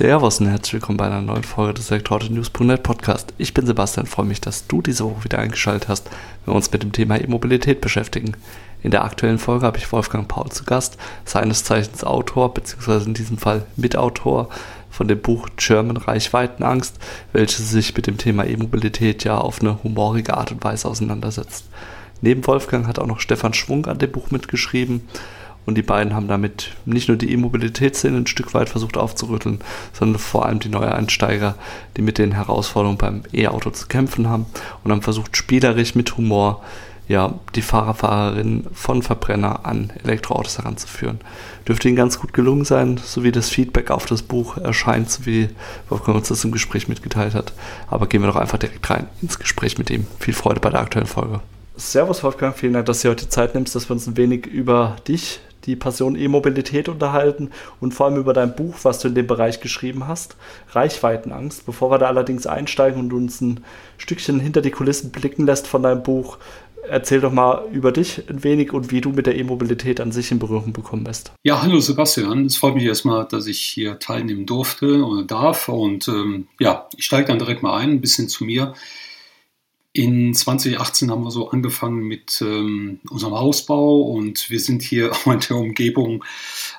Servus und herzlich willkommen bei einer neuen Folge des Elektroauto-News.net Podcast. Ich bin Sebastian, freue mich, dass du diese Woche wieder eingeschaltet hast, wenn wir uns mit dem Thema E-Mobilität beschäftigen. In der aktuellen Folge habe ich Wolfgang Paul zu Gast, seines Zeichens Autor, beziehungsweise in diesem Fall Mitautor von dem Buch German Reichweitenangst, welches sich mit dem Thema E-Mobilität ja auf eine humorige Art und Weise auseinandersetzt. Neben Wolfgang hat auch noch Stefan Schwung an dem Buch mitgeschrieben und die beiden haben damit nicht nur die E-Mobilitätsszene ein Stück weit versucht aufzurütteln, sondern vor allem die Neueinsteiger, die mit den Herausforderungen beim E-Auto zu kämpfen haben und haben versucht, spielerisch mit Humor ja, die Fahrer, Fahrerinnen von Verbrenner an Elektroautos heranzuführen. Dürfte Ihnen ganz gut gelungen sein, so wie das Feedback auf das Buch erscheint, so wie Wolfgang uns das im Gespräch mitgeteilt hat. Aber gehen wir doch einfach direkt rein ins Gespräch mit ihm. Viel Freude bei der aktuellen Folge. Servus Wolfgang, vielen Dank, dass du heute Zeit nimmst, dass wir uns ein wenig über dich, die Passion E-Mobilität unterhalten und vor allem über dein Buch, was du in dem Bereich geschrieben hast, Reichweitenangst. Bevor wir da allerdings einsteigen und uns ein Stückchen hinter die Kulissen blicken lässt von deinem Buch, erzähl doch mal über dich ein wenig und wie du mit der E-Mobilität an sich in Berührung bekommen bist. Ja, hallo Sebastian. Es freut mich erstmal, dass ich hier teilnehmen durfte oder darf. Und ähm, ja, ich steige dann direkt mal ein, ein bisschen zu mir. In 2018 haben wir so angefangen mit ähm, unserem Hausbau und wir sind hier in der Umgebung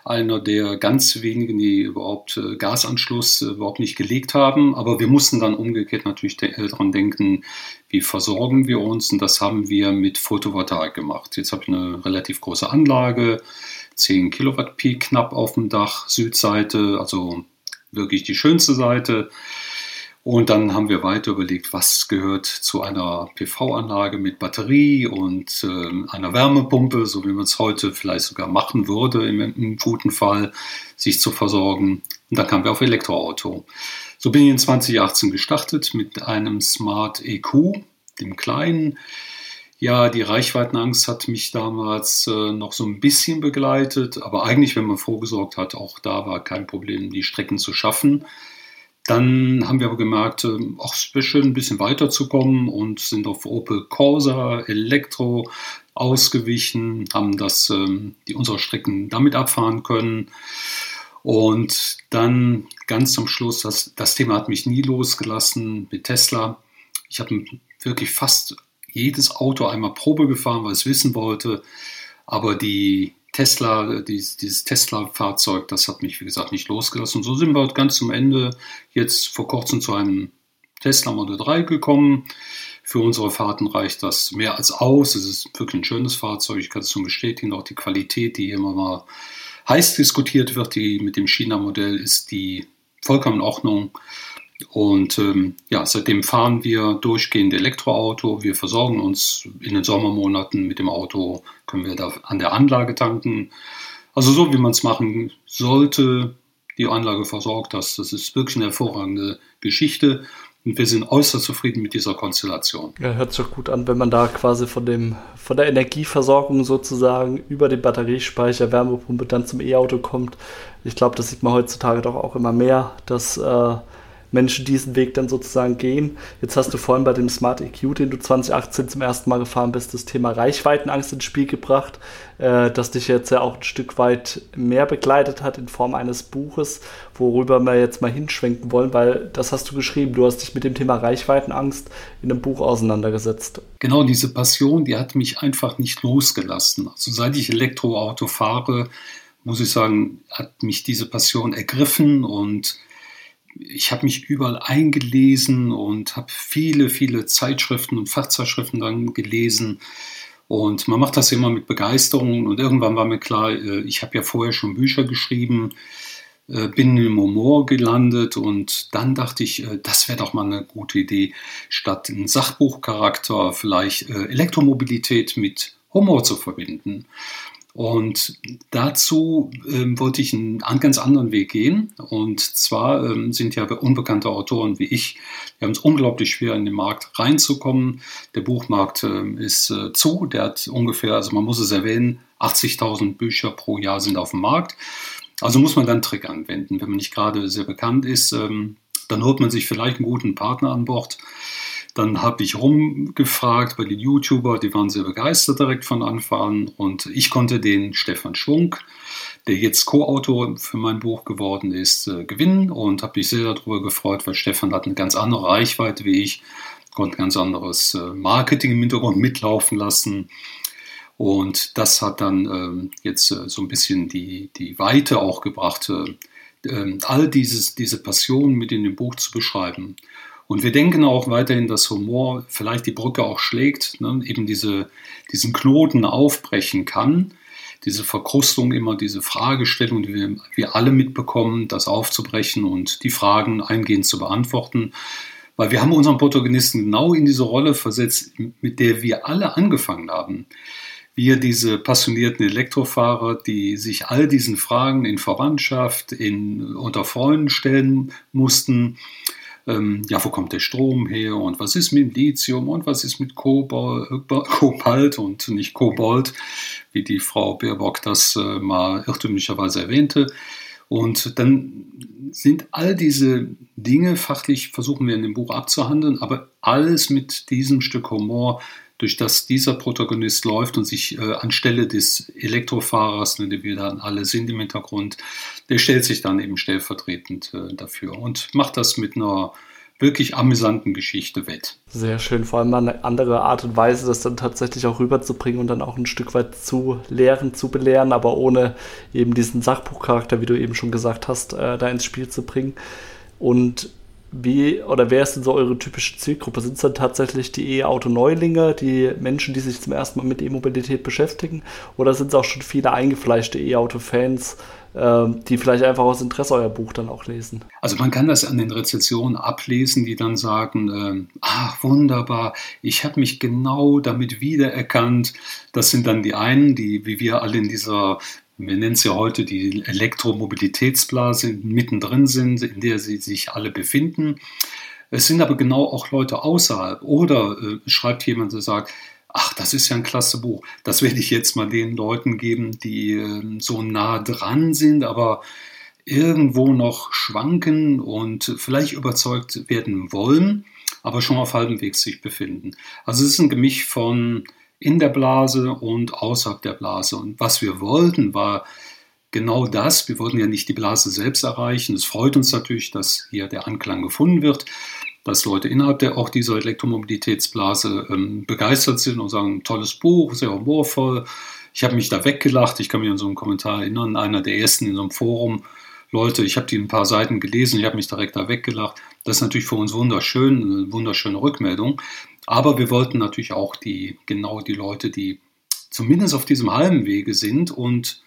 einer der ganz wenigen, die überhaupt äh, Gasanschluss äh, überhaupt nicht gelegt haben. Aber wir mussten dann umgekehrt natürlich de daran denken, wie versorgen wir uns und das haben wir mit Photovoltaik gemacht. Jetzt habe ich eine relativ große Anlage, 10 Kilowatt Peak knapp auf dem Dach, Südseite, also wirklich die schönste Seite. Und dann haben wir weiter überlegt, was gehört zu einer PV-Anlage mit Batterie und äh, einer Wärmepumpe, so wie man es heute vielleicht sogar machen würde, im, im, guten Fall, sich zu versorgen. Und dann kamen wir auf Elektroauto. So bin ich in 2018 gestartet mit einem Smart EQ, dem kleinen. Ja, die Reichweitenangst hat mich damals äh, noch so ein bisschen begleitet, aber eigentlich, wenn man vorgesorgt hat, auch da war kein Problem, die Strecken zu schaffen. Dann haben wir aber gemerkt, ähm, auch es schön, ein bisschen weiterzukommen und sind auf Opel Corsa Elektro ausgewichen, haben das, ähm, die unsere Strecken damit abfahren können. Und dann ganz zum Schluss, das, das Thema hat mich nie losgelassen mit Tesla. Ich habe wirklich fast jedes Auto einmal Probe gefahren, weil ich es wissen wollte. Aber die Tesla, dieses, dieses Tesla-Fahrzeug, das hat mich, wie gesagt, nicht losgelassen. Und so sind wir ganz zum Ende jetzt vor kurzem zu einem Tesla Model 3 gekommen. Für unsere Fahrten reicht das mehr als aus. Es ist wirklich ein schönes Fahrzeug. Ich kann es schon bestätigen. Auch die Qualität, die immer mal heiß diskutiert wird, die mit dem China-Modell ist die vollkommen in Ordnung. Und ähm, ja, seitdem fahren wir durchgehend Elektroauto. Wir versorgen uns in den Sommermonaten mit dem Auto, können wir da an der Anlage tanken. Also so, wie man es machen sollte, die Anlage versorgt das. Das ist wirklich eine hervorragende Geschichte. Und wir sind äußerst zufrieden mit dieser Konstellation. Ja, hört sich gut an, wenn man da quasi von, dem, von der Energieversorgung sozusagen über den Batteriespeicher, Wärmepumpe dann zum E-Auto kommt. Ich glaube, das sieht man heutzutage doch auch immer mehr, dass äh, Menschen diesen Weg dann sozusagen gehen. Jetzt hast du vorhin bei dem Smart EQ, den du 2018 zum ersten Mal gefahren bist, das Thema Reichweitenangst ins Spiel gebracht, äh, das dich jetzt ja auch ein Stück weit mehr begleitet hat in Form eines Buches, worüber wir jetzt mal hinschwenken wollen, weil das hast du geschrieben, du hast dich mit dem Thema Reichweitenangst in einem Buch auseinandergesetzt. Genau, diese Passion, die hat mich einfach nicht losgelassen. Also seit ich Elektroauto fahre, muss ich sagen, hat mich diese Passion ergriffen und ich habe mich überall eingelesen und habe viele, viele Zeitschriften und Fachzeitschriften dann gelesen. Und man macht das immer mit Begeisterung. Und irgendwann war mir klar, äh, ich habe ja vorher schon Bücher geschrieben, äh, bin im Humor gelandet und dann dachte ich, äh, das wäre doch mal eine gute Idee, statt einen Sachbuchcharakter vielleicht Elektromobilität mit Humor zu verbinden. Und dazu ähm, wollte ich einen, ganz anderen Weg gehen. Und zwar ähm, sind ja unbekannte Autoren wie ich, die haben es unglaublich schwer, in den Markt reinzukommen. Der Buchmarkt ähm, ist äh, zu, der hat ungefähr, also man muss es erwähnen, 80.000 Bücher pro Jahr sind auf dem Markt. Also muss man dann einen Trick anwenden. Wenn man nicht gerade sehr bekannt ist, ähm, dann holt man sich vielleicht einen guten Partner an Bord. Dann habe ich rumgefragt bei den YouTuber, die waren sehr begeistert direkt von Anfang an. Und ich konnte den Stefan Schwung, der jetzt Co-Autor für mein Buch geworden ist, äh, gewinnen und habe mich sehr darüber gefreut, weil Stefan hat eine ganz andere Reichweite wie ich, konnte ganz anderes äh, Marketing im Hintergrund mitlaufen lassen. Und das hat dann ähm, jetzt äh, so ein bisschen die, die Weite auch gebracht, äh, ähm, all dieses, diese Passion mit in dem Buch zu beschreiben. Und wir denken auch weiterhin, dass Humor vielleicht die Brücke auch schlägt, ne, eben diese, diesen Knoten aufbrechen kann, diese Verkrustung immer, diese Fragestellung, die wir, wir alle mitbekommen, das aufzubrechen und die Fragen eingehend zu beantworten. Weil wir haben unseren Protagonisten genau in diese Rolle versetzt, mit der wir alle angefangen haben wir diese passionierten Elektrofahrer, die sich all diesen Fragen in Verwandtschaft, in, unter Freunden stellen mussten. Ähm, ja, wo kommt der Strom her und was ist mit Lithium und was ist mit Kobalt und nicht Kobold, wie die Frau Baerbock das äh, mal irrtümlicherweise erwähnte. Und dann sind all diese Dinge fachlich, versuchen wir in dem Buch abzuhandeln, aber alles mit diesem Stück Humor durch das dieser Protagonist läuft und sich äh, anstelle des Elektrofahrers, ne, der wir dann alle sind im Hintergrund, der stellt sich dann eben stellvertretend äh, dafür und macht das mit einer wirklich amüsanten Geschichte wett. Sehr schön, vor allem eine andere Art und Weise, das dann tatsächlich auch rüberzubringen und dann auch ein Stück weit zu lehren, zu belehren, aber ohne eben diesen Sachbuchcharakter, wie du eben schon gesagt hast, äh, da ins Spiel zu bringen. Und wie oder wer ist denn so eure typische Zielgruppe? Sind es dann tatsächlich die E-Auto-Neulinge, die Menschen, die sich zum ersten Mal mit E-Mobilität beschäftigen? Oder sind es auch schon viele eingefleischte E-Auto-Fans, äh, die vielleicht einfach aus Interesse euer Buch dann auch lesen? Also man kann das an den Rezensionen ablesen, die dann sagen, äh, ach wunderbar, ich habe mich genau damit wiedererkannt. Das sind dann die einen, die wie wir alle in dieser wir nennen es ja heute die Elektromobilitätsblase, mittendrin sind, in der sie sich alle befinden. Es sind aber genau auch Leute außerhalb. Oder äh, schreibt jemand, der sagt, ach, das ist ja ein klasse Buch. Das werde ich jetzt mal den Leuten geben, die äh, so nah dran sind, aber irgendwo noch schwanken und vielleicht überzeugt werden wollen, aber schon auf halbem Weg sich befinden. Also es ist ein Gemisch von in der Blase und außerhalb der Blase. Und was wir wollten, war genau das. Wir wollten ja nicht die Blase selbst erreichen. Es freut uns natürlich, dass hier der Anklang gefunden wird, dass Leute innerhalb der auch dieser Elektromobilitätsblase ähm, begeistert sind und sagen, tolles Buch, sehr humorvoll. Ich habe mich da weggelacht. Ich kann mich an so einen Kommentar erinnern, einer der ersten in so einem Forum. Leute, ich habe die ein paar Seiten gelesen, ich habe mich direkt da weggelacht. Das ist natürlich für uns wunderschön, eine wunderschöne Rückmeldung. Aber wir wollten natürlich auch die, genau die Leute, die zumindest auf diesem halben Wege sind und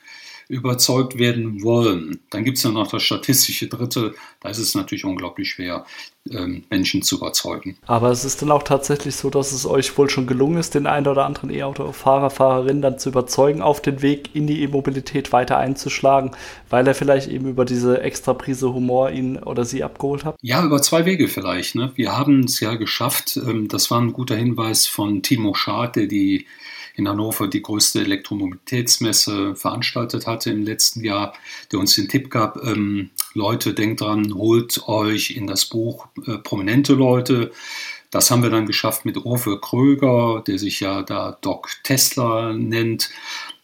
überzeugt werden wollen. Dann gibt es ja noch das statistische Dritte, da ist es natürlich unglaublich schwer, ähm, Menschen zu überzeugen. Aber es ist dann auch tatsächlich so, dass es euch wohl schon gelungen ist, den einen oder anderen E-Auto-Fahrer, Fahrerin dann zu überzeugen, auf den Weg in die E-Mobilität weiter einzuschlagen, weil er vielleicht eben über diese extra Prise Humor ihn oder sie abgeholt hat? Ja, über zwei Wege vielleicht. Ne? Wir haben es ja geschafft, ähm, das war ein guter Hinweis von Timo Schad, der die in Hannover die größte Elektromobilitätsmesse veranstaltet hatte im letzten Jahr, der uns den Tipp gab, ähm, Leute, denkt dran, holt euch in das Buch äh, prominente Leute. Das haben wir dann geschafft mit Uwe Kröger, der sich ja da Doc Tesla nennt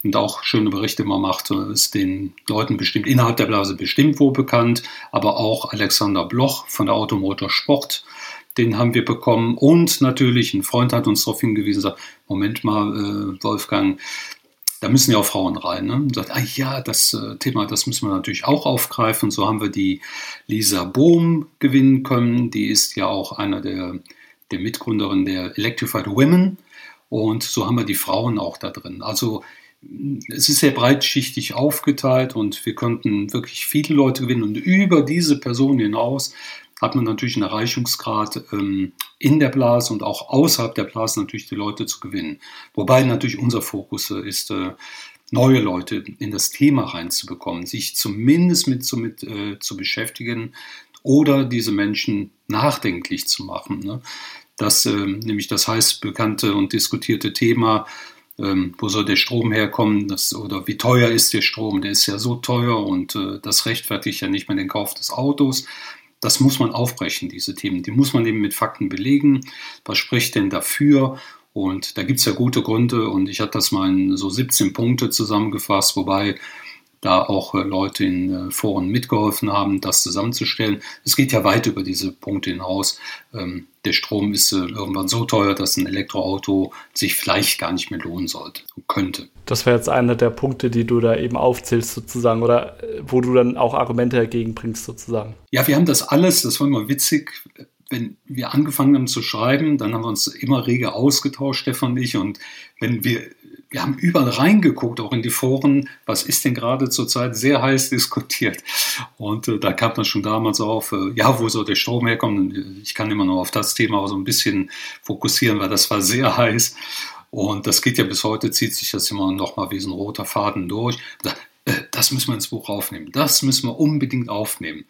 und auch schöne Berichte immer macht, ist den Leuten bestimmt innerhalb der Blase bestimmt wo bekannt, aber auch Alexander Bloch von der Automotor Sport den haben wir bekommen. Und natürlich, ein Freund hat uns darauf hingewiesen, sagt, Moment mal, äh, Wolfgang, da müssen ja auch Frauen rein. Ne? Und sagt, ah ja, das äh, Thema, das müssen wir natürlich auch aufgreifen. So haben wir die Lisa Bohm gewinnen können. Die ist ja auch einer der, der Mitgründerin der Electrified Women. Und so haben wir die Frauen auch da drin. Also es ist sehr breitschichtig aufgeteilt und wir konnten wirklich viele Leute gewinnen. Und über diese Person hinaus hat man natürlich einen Erreichungsgrad ähm, in der Blase und auch außerhalb der Blase natürlich die Leute zu gewinnen. Wobei natürlich unser Fokus äh, ist, äh, neue Leute in das Thema reinzubekommen, sich zumindest mit, so mit äh, zu beschäftigen oder diese Menschen nachdenklich zu machen. Ne? Das, äh, nämlich das heißt bekannte und diskutierte Thema, ähm, wo soll der Strom herkommen, das, oder wie teuer ist der Strom, der ist ja so teuer und äh, das rechtfertigt ja nicht mehr den Kauf des Autos. Das muss man aufbrechen, diese Themen. Die muss man eben mit Fakten belegen. Was spricht denn dafür? Und da gibt es ja gute Gründe und ich hatte das mal in so 17 Punkte zusammengefasst, wobei da auch äh, Leute in äh, Foren mitgeholfen haben, das zusammenzustellen. Es geht ja weit über diese Punkte hinaus. Ähm, der Strom ist äh, irgendwann so teuer, dass ein Elektroauto sich vielleicht gar nicht mehr lohnen sollte, könnte. Das wäre jetzt einer der Punkte, die du da eben aufzählst sozusagen oder wo du dann auch Argumente dagegen bringst sozusagen. Ja, wir haben das alles, das war immer witzig, wenn wir angefangen haben zu schreiben, dann haben wir uns immer rege ausgetauscht, Stefan und ich. Und wenn wir wir haben überall reingeguckt, auch in die Foren, was ist denn gerade zurzeit sehr heiß diskutiert. Und äh, da kam dann schon damals auf, äh, ja, wo soll der Strom herkommen? Ich kann immer nur auf das Thema so ein bisschen fokussieren, weil das war sehr heiß. Und das geht ja bis heute, zieht sich das immer noch mal wie so ein roter Faden durch. Äh, das müssen wir ins Buch aufnehmen. Das müssen wir unbedingt aufnehmen.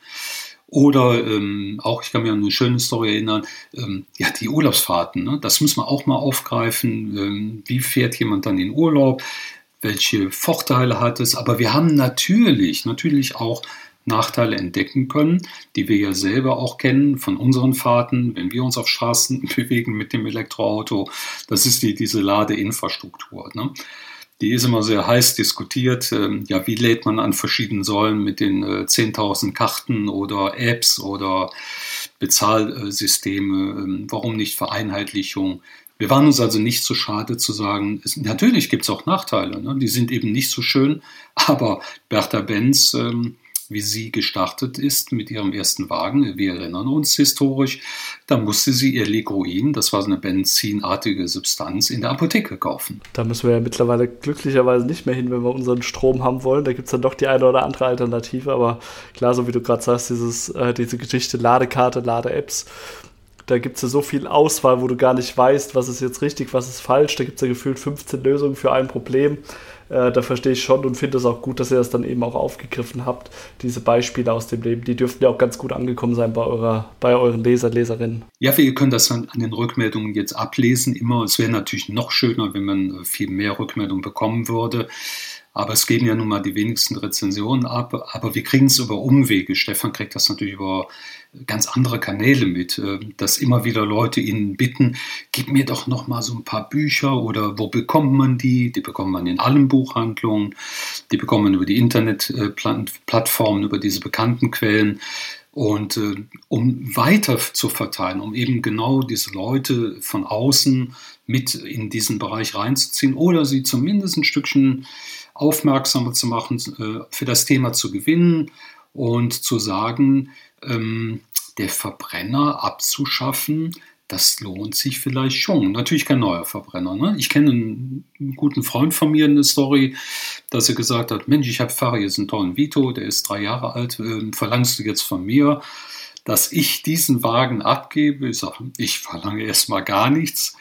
Oder ähm, auch, ich kann mich an eine schöne Story erinnern, ähm, ja, die Urlaubsfahrten, ne? das müssen wir auch mal aufgreifen. Ähm, wie fährt jemand dann in Urlaub? Welche Vorteile hat es? Aber wir haben natürlich, natürlich auch Nachteile entdecken können, die wir ja selber auch kennen von unseren Fahrten, wenn wir uns auf Straßen bewegen mit dem Elektroauto. Das ist die, diese Ladeinfrastruktur. Ne? Die ist immer sehr heiß diskutiert. Ähm, ja, wie lädt man an verschiedenen Säulen mit den 10.000 äh, Karten oder Apps oder Bezahlsysteme? Ähm, warum nicht Vereinheitlichung? Wir waren uns also nicht so schade zu sagen, es, natürlich gibt es auch Nachteile, ne? die sind eben nicht so schön, aber Bertha Benz ähm, wie sie gestartet ist mit ihrem ersten Wagen. Wir erinnern uns historisch, da musste sie ihr Legroin, das war so eine benzinartige Substanz, in der Apotheke kaufen. Da müssen wir ja mittlerweile glücklicherweise nicht mehr hin, wenn wir unseren Strom haben wollen. Da gibt es dann doch die eine oder andere Alternative, aber klar, so wie du gerade sagst, dieses, äh, diese Geschichte Ladekarte, Lade-Apps, da gibt es ja so viel Auswahl, wo du gar nicht weißt, was ist jetzt richtig, was ist falsch. Da gibt es ja gefühlt 15 Lösungen für ein Problem. Äh, da verstehe ich schon und finde es auch gut, dass ihr das dann eben auch aufgegriffen habt, diese Beispiele aus dem Leben. Die dürften ja auch ganz gut angekommen sein bei, eurer, bei euren Leser, Leserinnen. Ja, wir können das dann an den Rückmeldungen jetzt ablesen. Immer, es wäre natürlich noch schöner, wenn man viel mehr Rückmeldungen bekommen würde. Aber es geben ja nun mal die wenigsten Rezensionen ab. Aber wir kriegen es über Umwege. Stefan kriegt das natürlich über ganz andere Kanäle mit, äh, dass immer wieder Leute ihn bitten, gib mir doch noch mal so ein paar Bücher oder wo bekommt man die? Die bekommt man in allen Buchhandlungen, die bekommt man über die Internetplattformen, über diese bekannten Quellen. Und äh, um weiter zu verteilen, um eben genau diese Leute von außen mit in diesen Bereich reinzuziehen oder sie zumindest ein Stückchen aufmerksamer zu machen, äh, für das Thema zu gewinnen und zu sagen, ähm, der Verbrenner abzuschaffen, das lohnt sich vielleicht schon. Natürlich kein neuer Verbrenner. Ne? Ich kenne einen, guten Freund von mir, eine Story, dass er gesagt hat, Mensch, ich habe fahre jetzt einen tollen Vito, der ist drei Jahre alt, äh, verlangst du jetzt von mir, dass ich diesen Wagen abgebe? Ich sage, ich verlange erstmal gar nichts.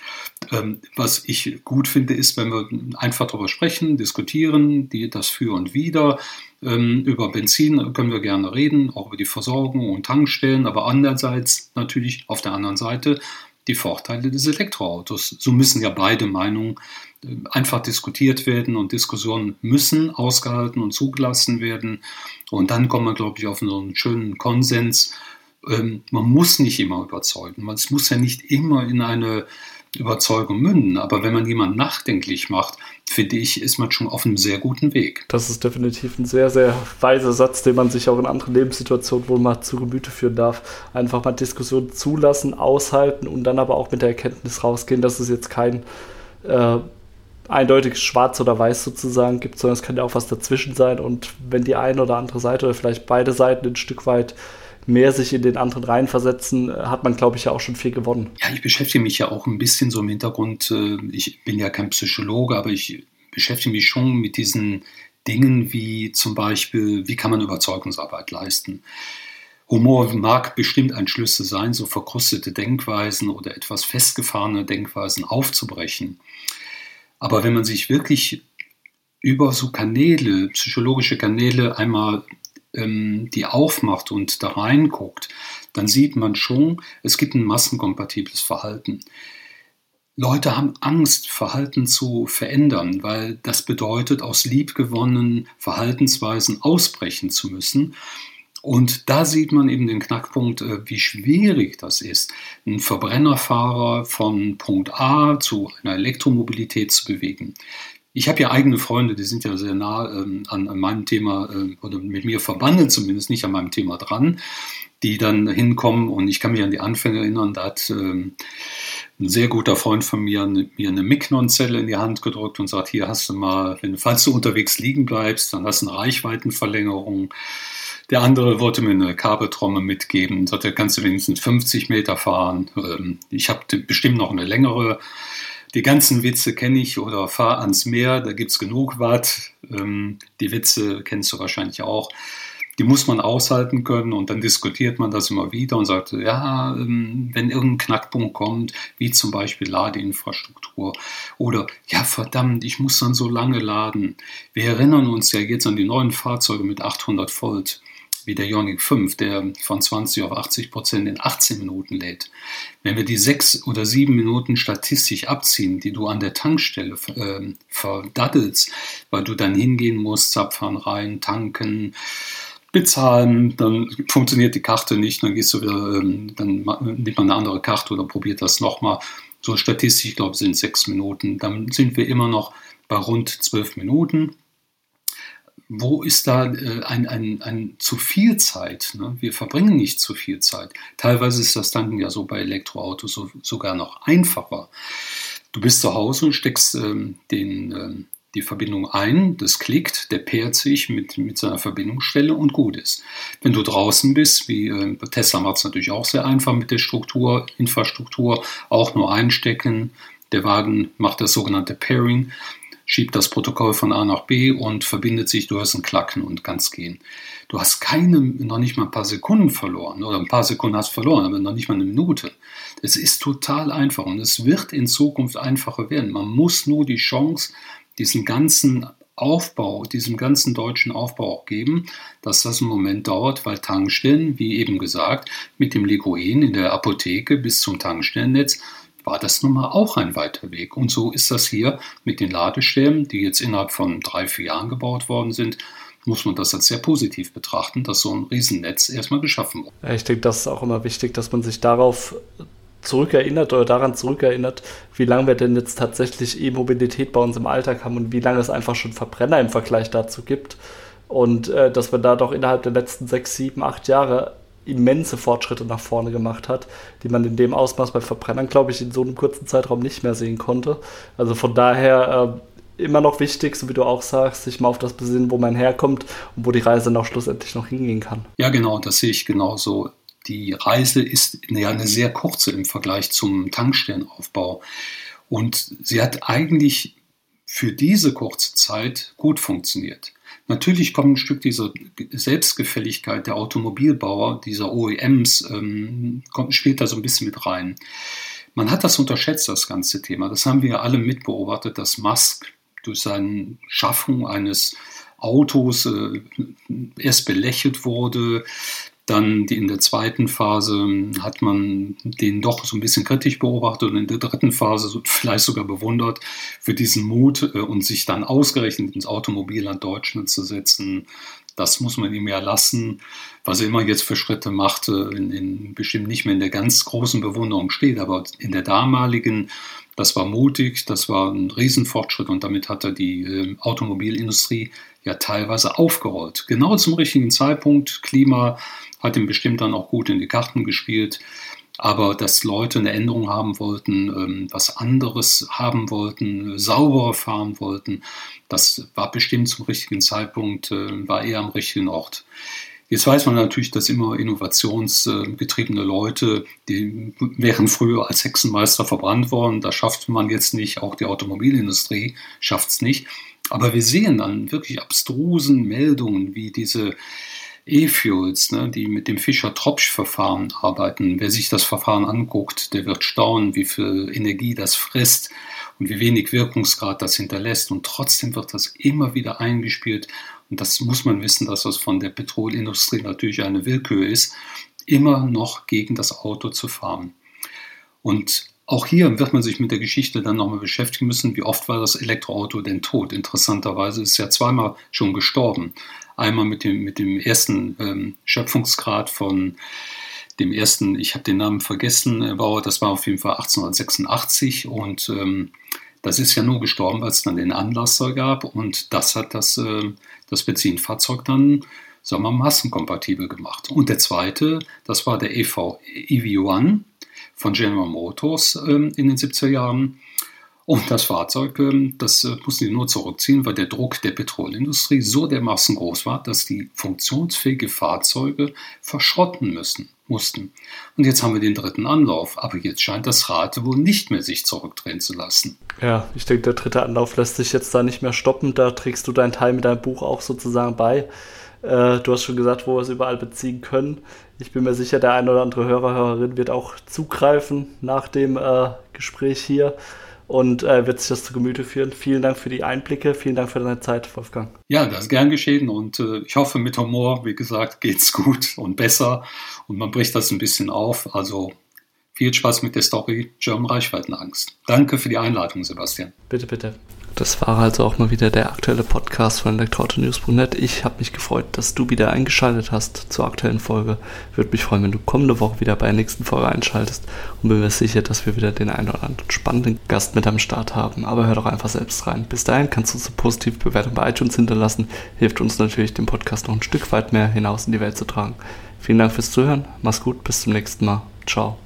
Ähm, was ich gut finde, ist, wenn wir einfach darüber sprechen, diskutieren, die, das Für und Wider. Ähm, über Benzin können wir gerne reden, auch über die Versorgung und Tankstellen, aber andererseits natürlich auf der anderen Seite die Vorteile des Elektroautos. So müssen ja beide Meinungen äh, einfach diskutiert werden und Diskussionen müssen ausgehalten und zugelassen werden. Und dann kommen wir, glaube ich, auf so einen schönen Konsens. Ähm, man muss nicht immer überzeugen. Es muss ja nicht immer in eine Überzeugung münden. Aber wenn man jemanden nachdenklich macht, finde ich, ist man schon auf einem sehr guten Weg. Das ist definitiv ein sehr, sehr weiser Satz, den man sich auch in anderen Lebenssituationen wohl mal zu Gemüte führen darf. Einfach mal Diskussionen zulassen, aushalten und dann aber auch mit der Erkenntnis rausgehen, dass es jetzt kein äh, eindeutiges Schwarz oder Weiß sozusagen gibt, sondern es kann ja auch was dazwischen sein. Und wenn die eine oder andere Seite oder vielleicht beide Seiten ein Stück weit mehr sich in den anderen reinversetzen, äh, hat man, glaube ich, ja auch schon viel gewonnen. Ja, ich beschäftige mich ja auch ein bisschen so im Hintergrund. Äh, ich bin ja kein Psychologe, aber ich beschäftige mich schon mit diesen Dingen wie zum Beispiel, wie kann man Überzeugungsarbeit leisten? Humor mag bestimmt ein Schlüssel sein, so verkrustete Denkweisen oder etwas festgefahrene Denkweisen aufzubrechen. Aber wenn man sich wirklich über so Kanäle, psychologische Kanäle einmal ähm, die aufmacht und da reinguckt, dann sieht man schon, es gibt ein massenkompatibles Verhalten. Leute haben Angst, Verhalten zu verändern, weil das bedeutet, aus liebgewonnenen Verhaltensweisen ausbrechen zu müssen. Und da sieht man eben den Knackpunkt, äh, wie schwierig das ist, einen Verbrennerfahrer von Punkt A zu einer Elektromobilität zu bewegen. Ich habe ja eigene Freunde, die sind ja sehr nah ähm, an, an, meinem Thema äh, oder mit mir verbandelt, zumindest nicht an meinem Thema dran, die dann hinkommen und ich kann mich an die Anfänge erinnern, da hat ähm, ein sehr guter Freund von mir eine, mir eine Mignon-Zelle in die Hand gedrückt und sagt, hier hast du mal, wenn, falls du unterwegs liegen bleibst, dann hast du eine Reichweitenverlängerung der andere wollte mir eine Kabeltrommel mitgeben, sagte, kannst du wenigstens 50 Meter fahren. Ähm, ich habe bestimmt noch eine längere. Die ganzen Witze kenne ich oder fahr ans Meer, da gibt es genug Watt. Ähm, die Witze kennst du wahrscheinlich auch. Die muss man aushalten können und dann diskutiert man das immer wieder und sagt, ja, ähm, wenn irgendein Knackpunkt kommt, wie zum Beispiel Ladeinfrastruktur oder ja, verdammt, ich muss dann so lange laden. Wir erinnern uns ja jetzt an die neuen Fahrzeuge mit 800 Volt wie der Ioniq 5, der von 20 auf 80 Prozent in 18 Minuten lädt. Wenn wir die sechs oder sieben Minuten statistisch abziehen, die du an der Tankstelle äh, verdaddelst, weil du dann hingehen musst, Zapfhahn rein, tanken, bezahlen, dann funktioniert die Karte nicht, dann gehst du wieder, ähm, dann nimmt man eine andere Karte oder probiert das nochmal. So statistisch, ich glaube, sind sechs Minuten. Dann sind wir immer noch bei rund zwölf Minuten wo ist da äh, ein, ein, ein zu viel Zeit? Ne? Wir verbringen nicht zu viel Zeit. Teilweise ist das Tanken ja so bei Elektroautos so, sogar noch einfacher. Du bist zu Hause und steckst ähm, den, ähm, die Verbindung ein, das klickt, der pairt sich mit, mit seiner Verbindungsstelle und gut ist. Wenn du draußen bist, wie äh, Tesla macht es natürlich auch sehr einfach mit der Struktur, Infrastruktur, auch nur einstecken. Der Wagen macht das sogenannte Pairing schiebt das Protokoll von A nach B und verbindet sich, du hast ein Klacken und kannst gehen. Du hast keine, noch nicht mal ein paar Sekunden verloren oder ein paar Sekunden hast verloren, aber noch nicht mal eine Minute. Es ist total einfach und es wird in Zukunft einfacher werden. Man muss nur die Chance, diesen ganzen Aufbau, diesem ganzen deutschen Aufbau auch geben, dass das einen Moment dauert, weil Tankstellen, wie eben gesagt, mit dem Legoen in der Apotheke bis zum Tankstellennetz war das nun mal auch ein weiter Weg. Und so ist das hier mit den Ladestäben, die jetzt innerhalb von drei, vier Jahren gebaut worden sind, muss man das als sehr positiv betrachten, dass so ein Riesennetz erstmal geschaffen wurde. Ich denke, das ist auch immer wichtig, dass man sich darauf zurückerinnert oder daran zurückerinnert, wie lange wir denn jetzt tatsächlich E-Mobilität bei uns im Alltag haben und wie lange es einfach schon Verbrenner im Vergleich dazu gibt. Und äh, dass wir da doch innerhalb der letzten sechs, sieben, acht Jahre immense Fortschritte nach vorne gemacht hat, die man in dem Ausmaß bei Verbrennern, glaube ich, in so einem kurzen Zeitraum nicht mehr sehen konnte. Also von daher äh, immer noch wichtig, so wie du auch sagst, sich mal auf das besinnen, wo man herkommt und wo die Reise noch schlussendlich noch hingehen kann. Ja, genau, das sehe ich genauso. Die Reise ist ja eine sehr kurze im Vergleich zum Tankstellenaufbau. Und sie hat eigentlich für diese kurze Zeit gut funktioniert. Natürlich kommt ein Stück dieser Selbstgefälligkeit der Automobilbauer, dieser OEMs, ähm, kommt, spielt da so ein bisschen mit rein. Man hat das unterschätzt, das ganze Thema. Das haben wir alle mitbeobachtet, dass Musk durch seine Schaffung eines Autos äh, erst belächelt wurde, dann die, in der zweiten Phase hat man den doch so ein bisschen kritisch beobachtet und in der dritten Phase so vielleicht sogar bewundert für diesen Mut äh, und sich dann ausgerechnet ins Automobilland Deutschland zu setzen. Das muss man ihm ja lassen. Was er immer jetzt für Schritte machte, in, in, bestimmt nicht mehr in der ganz großen Bewunderung steht, aber in der damaligen, das war mutig, das war ein Riesenfortschritt und damit hat er die äh, Automobilindustrie ja teilweise aufgerollt. Genau zum richtigen Zeitpunkt. Klima hat ihm bestimmt dann auch gut in die Karten gespielt. Aber dass Leute eine Änderung haben wollten, ähm, was anderes haben wollten, sauberer fahren wollten, das war bestimmt zum richtigen Zeitpunkt, äh, war eher am richtigen Ort. Jetzt weiß man natürlich, dass immer innovationsgetriebene Leute, die wären früher als Hexenmeister verbrannt worden. Da schafft man jetzt nicht, auch die Automobilindustrie schafft es nicht. Aber wir sehen dann wirklich abstrusen Meldungen wie diese E-Fuels, ne, die mit dem Fischer-Tropsch-Verfahren arbeiten. Wer sich das Verfahren anguckt, der wird staunen, wie viel Energie das frisst und wie wenig Wirkungsgrad das hinterlässt. Und trotzdem wird das immer wieder eingespielt. Und das muss man wissen, dass das von der Petrolindustrie natürlich eine Willkür ist, immer noch gegen das Auto zu fahren. Und Auch hier wird man sich mit der Geschichte dann nochmal beschäftigen müssen. Wie oft war das Elektroauto denn tot? Interessanterweise ist es ja zweimal schon gestorben. Einmal mit dem, mit dem ersten ähm, Schöpfungsgrad von dem ersten, ich habe den Namen vergessen, äh, war, das war auf jeden Fall 1886 und ähm, das ist ja nur gestorben, weil es dann den Anlasser gab und das hat das, äh, das Benzinfahrzeug dann, sagen wir massenkompatibel gemacht. Und der zweite, das war der EV EV1 von General Motors ähm, in den 70er Jahren. Und das Fahrzeug, ähm, das äh, mussten sie nur zurückziehen, weil der Druck der Petrolindustrie so dermaßen groß war, dass die funktionsfähige Fahrzeuge verschrotten müssen, mussten. Und jetzt haben wir den dritten Anlauf, aber jetzt scheint das Rad wohl nicht mehr sich zurückdrehen zu lassen. Ja, ich denke, der dritte Anlauf lässt sich jetzt da nicht mehr stoppen. Da trägst du deinen Teil mit deinem Buch auch sozusagen bei. Äh, du hast schon gesagt, wo wir es überall beziehen können. Ich bin mir sicher, der ein oder andere Hörer, Hörerin wird auch zugreifen nach dem äh, Gespräch hier und äh, wird sich das zu Gemüte führen. Vielen Dank für die Einblicke, vielen Dank für deine Zeit, Wolfgang. Ja, das ist gern geschehen und äh, ich hoffe, mit Humor, wie gesagt, geht's gut und besser und man bricht das ein bisschen auf. Also viel Spaß mit der Story German Reichweitenangst. Danke für die Einladung, Sebastian. Bitte, bitte. Das war also auch mal wieder der aktuelle Podcast von elektroautonews.net. Ich habe mich gefreut, dass du wieder eingeschaltet hast zur aktuellen Folge. Würde mich freuen, wenn du kommende Woche wieder bei der nächsten Folge einschaltest und bin mir sicher, dass wir wieder den einen oder anderen spannenden Gast mit am Start haben. Aber hör doch einfach selbst rein. Bis dahin kannst du uns eine positive Bewertung bei iTunes hinterlassen. Hilft uns natürlich, den Podcast noch ein Stück weit mehr hinaus in die Welt zu tragen. Vielen Dank fürs Zuhören. Mach's gut. Bis zum nächsten Mal. Ciao.